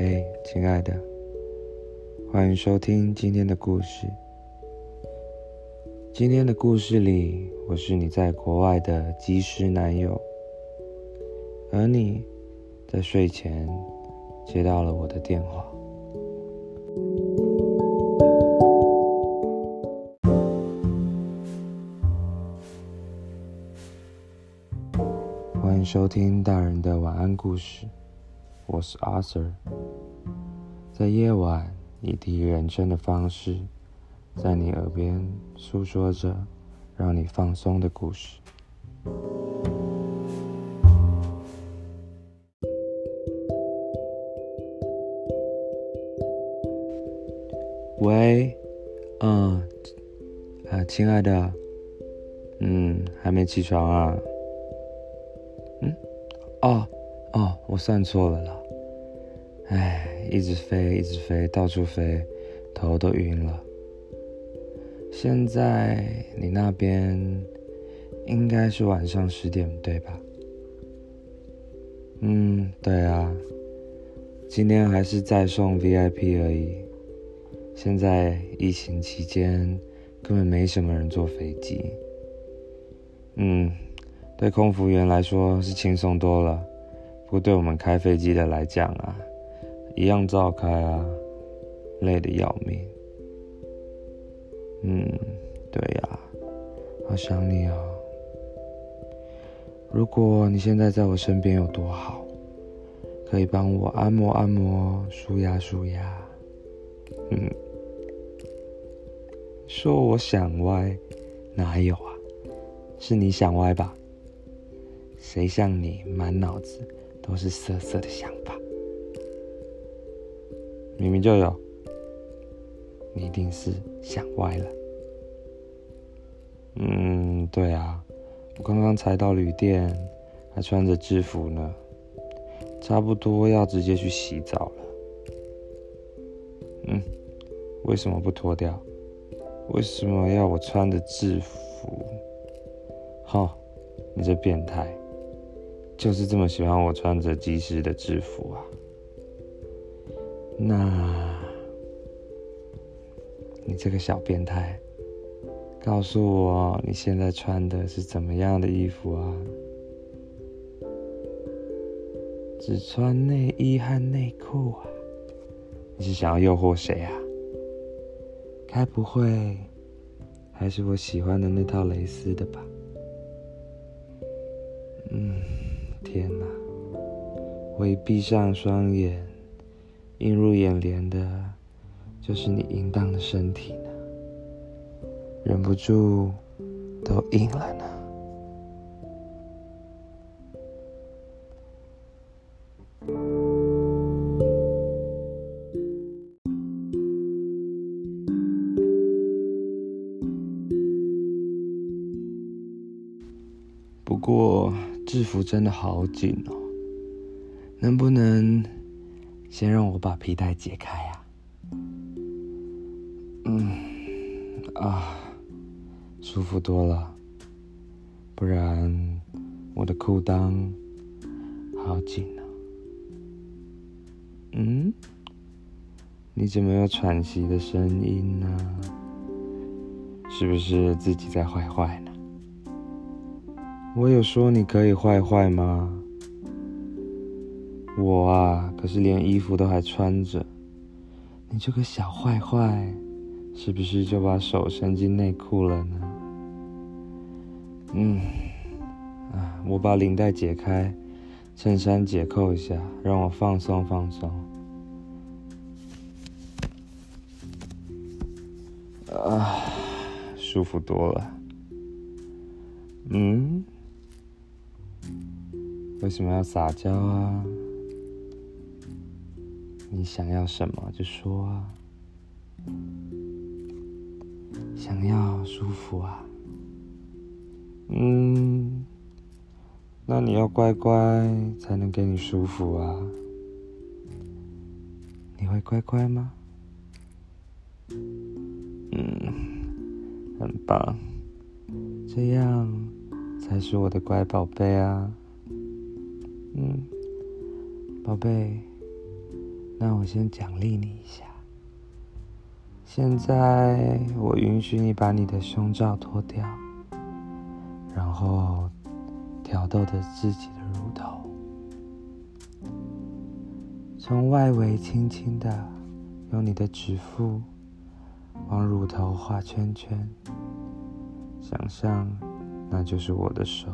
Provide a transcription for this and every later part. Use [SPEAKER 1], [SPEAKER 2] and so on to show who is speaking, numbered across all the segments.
[SPEAKER 1] 嘿，亲爱的，欢迎收听今天的故事。今天的故事里，我是你在国外的机师男友，而你在睡前接到了我的电话。欢迎收听大人的晚安故事，我是 Arthur，在夜晚以第一人称的方式。在你耳边诉说着让你放松的故事。喂，嗯，啊，亲爱的，嗯，还没起床啊？嗯，哦，哦，我算错了啦。哎，一直飞，一直飞，到处飞，头都晕了。现在你那边应该是晚上十点对吧？嗯，对啊，今天还是在送 VIP 而已。现在疫情期间根本没什么人坐飞机。嗯，对空服员来说是轻松多了，不过对我们开飞机的来讲啊，一样照开啊，累得要命。嗯，对呀，好想你哦。如果你现在在我身边有多好，可以帮我按摩按摩、舒压舒压。嗯，说我想歪，哪有啊？是你想歪吧？谁像你满脑子都是色色的想法？明明就有。你一定是想歪了。嗯，对啊，我刚刚才到旅店，还穿着制服呢，差不多要直接去洗澡了。嗯，为什么不脱掉？为什么要我穿着制服？哈，你这变态，就是这么喜欢我穿着机师的制服啊？那。你这个小变态，告诉我你现在穿的是怎么样的衣服啊？只穿内衣和内裤啊？你是想要诱惑谁啊？该不会还是我喜欢的那套蕾丝的吧？嗯，天哪！我一闭上双眼，映入眼帘的。就是你淫荡的身体呢，忍不住都硬了呢。不过制服真的好紧哦，能不能先让我把皮带解开啊？嗯，啊，舒服多了。不然我的裤裆好紧啊。嗯，你怎么有喘息的声音呢？是不是自己在坏坏呢？我有说你可以坏坏吗？我啊，可是连衣服都还穿着。你这个小坏坏！是不是就把手伸进内裤了呢？嗯，啊，我把领带解开，衬衫解扣一下，让我放松放松。啊，舒服多了。嗯，为什么要撒娇啊？你想要什么就说啊。想要舒服啊，嗯，那你要乖乖才能给你舒服啊。你会乖乖吗？嗯，很棒，这样才是我的乖宝贝啊。嗯，宝贝，那我先奖励你一下。现在我允许你把你的胸罩脱掉，然后挑逗着自己的乳头，从外围轻轻的用你的指腹往乳头画圈圈，想象那就是我的手，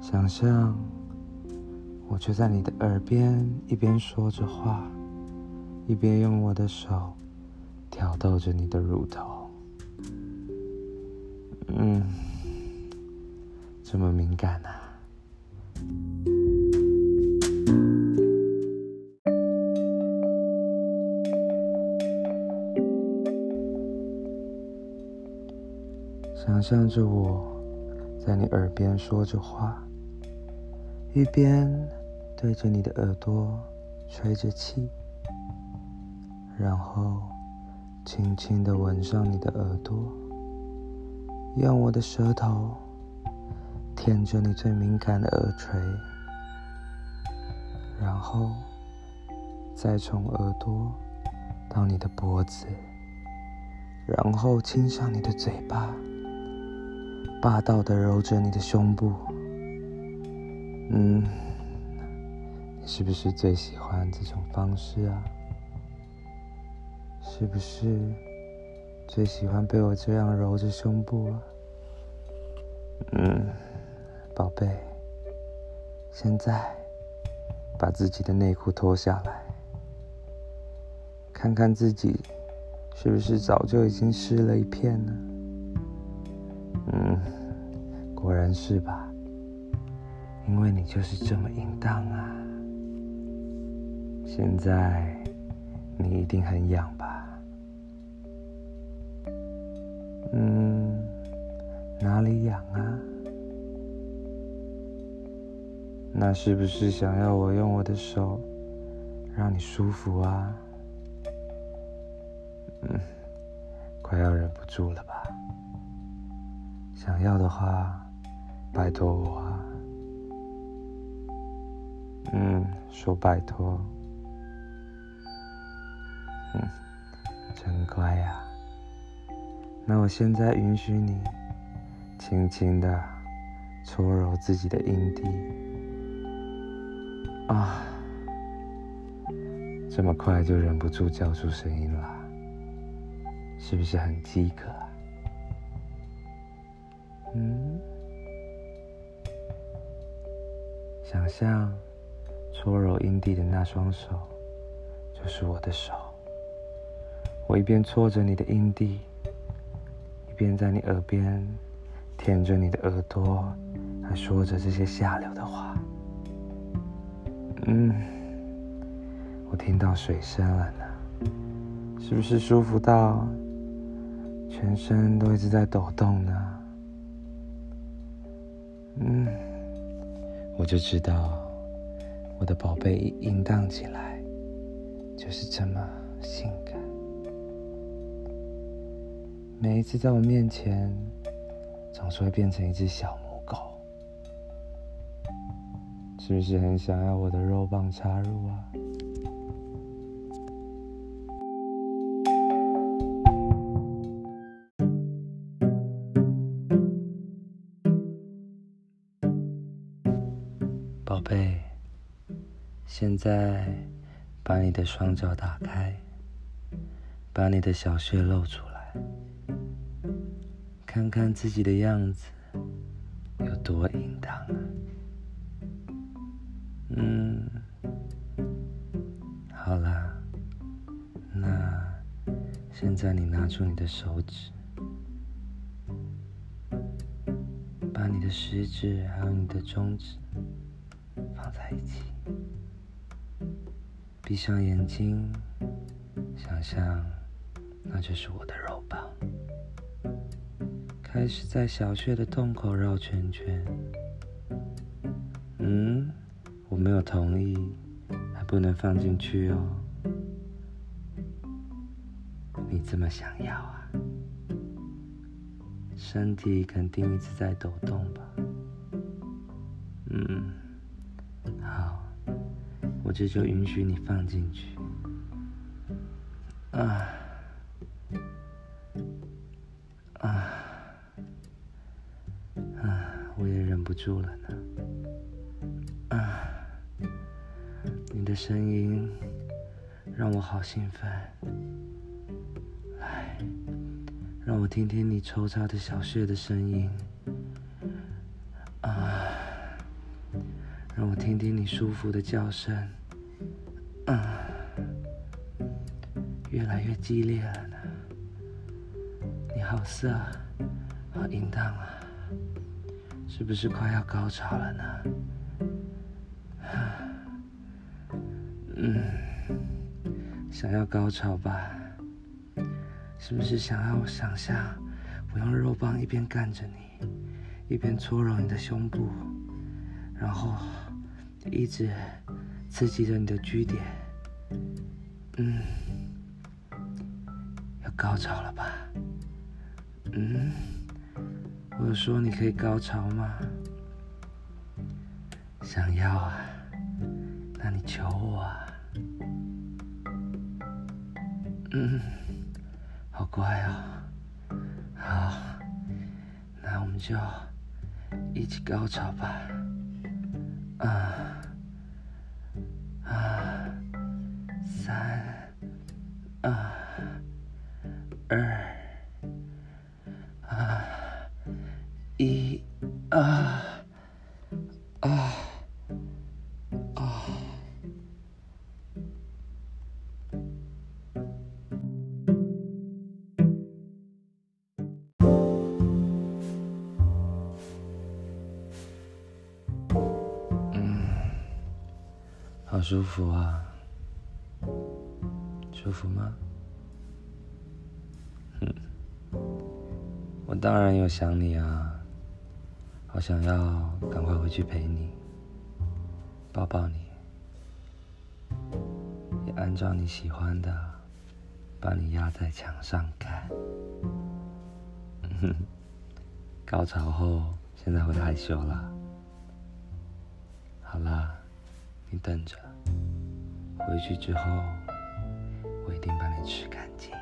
[SPEAKER 1] 想象我就在你的耳边一边说着话，一边用我的手。挑逗着你的乳头，嗯，这么敏感啊！想象着我在你耳边说着话，一边对着你的耳朵吹着气，然后。轻轻的吻上你的耳朵，用我的舌头舔着你最敏感的耳垂，然后再从耳朵到你的脖子，然后亲上你的嘴巴，霸道的揉着你的胸部。嗯，你是不是最喜欢这种方式啊？是不是最喜欢被我这样揉着胸部啊？嗯，宝贝，现在把自己的内裤脱下来，看看自己是不是早就已经湿了一片呢？嗯，果然是吧，因为你就是这么淫荡啊！现在你一定很痒吧？嗯，哪里痒啊？那是不是想要我用我的手让你舒服啊？嗯，快要忍不住了吧？想要的话，拜托我啊！嗯，说拜托。嗯，真乖呀。那我现在允许你轻轻的搓揉自己的阴蒂啊，这么快就忍不住叫出声音了，是不是很饥渴？嗯，想象搓揉阴蒂的那双手就是我的手，我一边搓着你的阴蒂。一边在你耳边舔着你的耳朵，还说着这些下流的话。嗯，我听到水声了呢，是不是舒服到全身都一直在抖动呢？嗯，我就知道我的宝贝一淫荡起来就是这么性感。每一次在我面前，总是会变成一只小母狗，是不是很想要我的肉棒插入啊，宝贝？现在把你的双脚打开，把你的小穴露出来。看看自己的样子有多淫荡啊！嗯，好啦，那现在你拿出你的手指，把你的食指还有你的中指放在一起，闭上眼睛，想象那就是我的。开始在小穴的洞口绕圈圈。嗯，我没有同意，还不能放进去哦。你这么想要啊？身体肯定一直在抖动吧？嗯，好，我我这就允许你放进去。啊啊啊！不住了呢。啊，你的声音让我好兴奋。来，让我听听你抽插的小穴的声音。啊，让我听听你舒服的叫声。啊。越来越激烈了呢，你好色，好淫荡啊，是不是快要高潮了呢？嗯，想要高潮吧？是不是想要我想象我用肉棒一边干着你，一边搓揉你的胸部，然后一直刺激着你的 G 点？嗯。要高潮了吧？嗯，我说你可以高潮吗？想要啊，那你求我啊。嗯，好乖啊。好，那我们就一起高潮吧。啊啊，好舒服啊，舒服吗？我当然有想你啊，好想要赶快回去陪你，抱抱你，也按照你喜欢的，把你压在墙上看。哼高潮后，现在会害羞了。好啦，你等着，回去之后，我一定把你吃干净。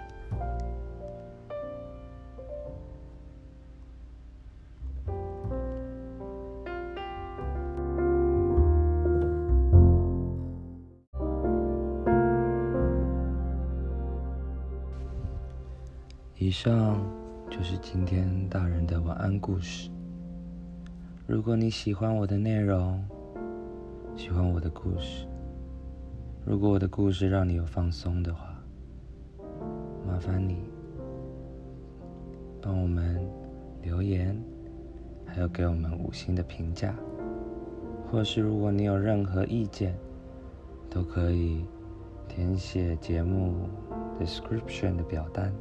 [SPEAKER 1] 以上就是今天大人的晚安故事。如果你喜欢我的内容，喜欢我的故事，如果我的故事让你有放松的话，麻烦你帮我们留言，还有给我们五星的评价，或是如果你有任何意见，都可以填写节目 description 的表单。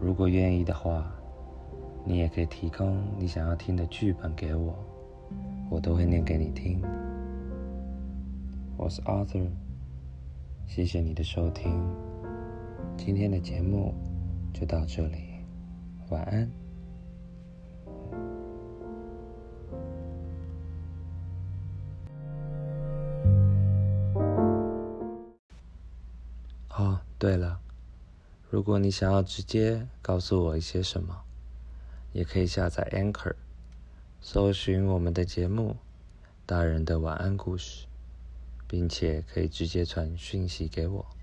[SPEAKER 1] 如果愿意的话，你也可以提供你想要听的剧本给我，我都会念给你听。我是 Arthur，谢谢你的收听，今天的节目就到这里，晚安。哦，对了。如果你想要直接告诉我一些什么，也可以下载 Anchor，搜寻我们的节目《大人的晚安故事》，并且可以直接传讯息给我。